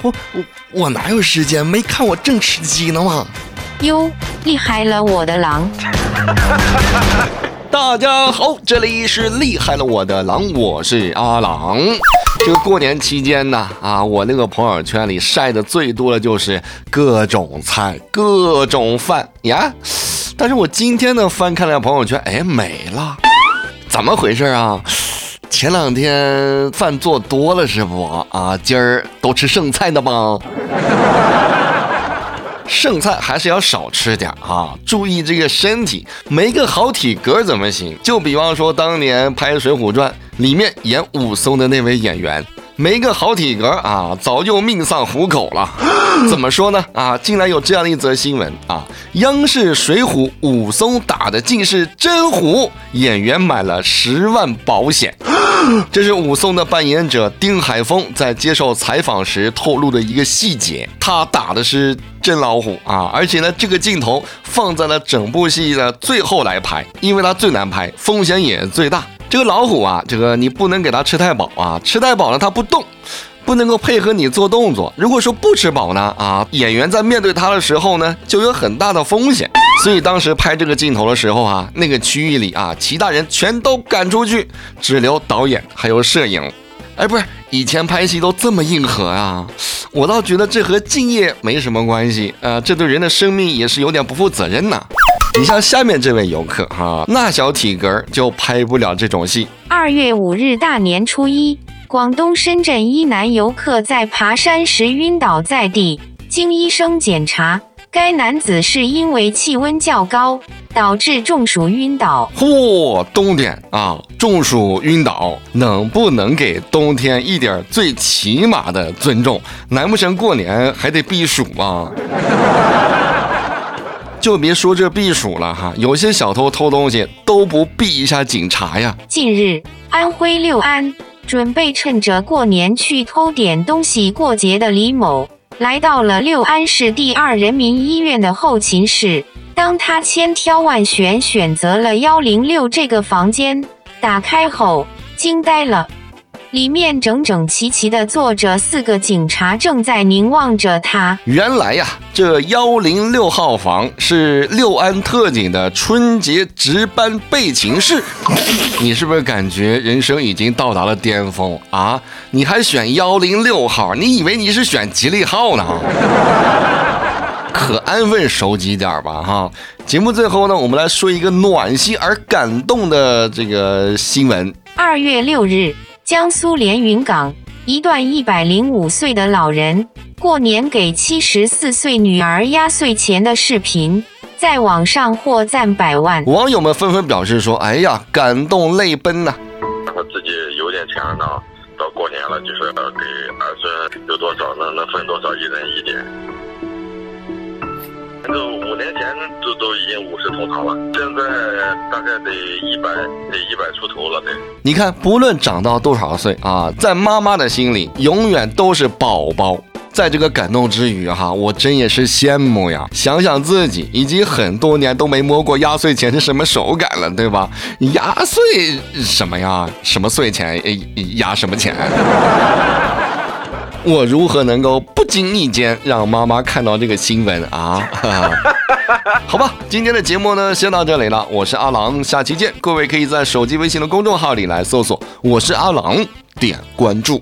我我我哪有时间？没看我正吃鸡呢吗？哟，厉害了我的狼！大家好，这里是厉害了我的狼，我是阿狼。这个过年期间呢，啊，我那个朋友圈里晒的最多的就是各种菜、各种饭呀。但是我今天呢翻看了朋友圈，哎，没了，怎么回事啊？前两天饭做多了是不啊？今儿都吃剩菜的吧？剩菜还是要少吃点啊，注意这个身体，没个好体格怎么行？就比方说当年拍《水浒传》里面演武松的那位演员，没个好体格啊，早就命丧虎口了。怎么说呢？啊，竟然有这样的一则新闻啊！央视《水浒》武松打的竟是真虎，演员买了十万保险。这是武松的扮演者丁海峰在接受采访时透露的一个细节，他打的是真老虎啊！而且呢，这个镜头放在了整部戏的最后来拍，因为它最难拍，风险也最大。这个老虎啊，这个你不能给它吃太饱啊，吃太饱了它不动。不能够配合你做动作。如果说不吃饱呢，啊，演员在面对他的时候呢，就有很大的风险。所以当时拍这个镜头的时候啊，那个区域里啊，其他人全都赶出去，只留导演还有摄影。哎，不是，以前拍戏都这么硬核啊？我倒觉得这和敬业没什么关系啊，这对人的生命也是有点不负责任呐。你像下面这位游客哈，那小体格就拍不了这种戏。二月五日大年初一。广东深圳一男游客在爬山时晕倒在地，经医生检查，该男子是因为气温较高导致中暑晕倒。嚯，冬天啊，中暑晕倒，能不能给冬天一点最起码的尊重？难不成过年还得避暑吗？就别说这避暑了哈，有些小偷偷东西都不避一下警察呀。近日，安徽六安。准备趁着过年去偷点东西过节的李某，来到了六安市第二人民医院的后勤室。当他千挑万选选择了幺零六这个房间，打开后惊呆了。里面整整齐齐的坐着四个警察，正在凝望着他。原来呀，这幺零六号房是六安特警的春节值班备勤室。你是不是感觉人生已经到达了巅峰啊？你还选幺零六号？你以为你是选吉利号呢？可安分守己点吧，哈。节目最后呢，我们来说一个暖心而感动的这个新闻。二月六日。江苏连云港一段一百零五岁的老人过年给七十四岁女儿压岁钱的视频，在网上获赞百万。网友们纷纷表示说：“哎呀，感动泪奔呐！”他自己有点钱呢，到过年了，就是给儿孙有多少，能能分多少，一人一点。这五年前都都已经五十通堂了，现在大概得一百得一百出头了得。你看，不论长到多少岁啊，在妈妈的心里永远都是宝宝。在这个感动之余哈，我真也是羡慕呀。想想自己已经很多年都没摸过压岁钱是什么手感了，对吧？压岁什么呀？什么岁钱？压什么钱？我如何能够不经意间让妈妈看到这个新闻啊？好吧，今天的节目呢，先到这里了。我是阿郎，下期见。各位可以在手机微信的公众号里来搜索“我是阿郎”，点关注。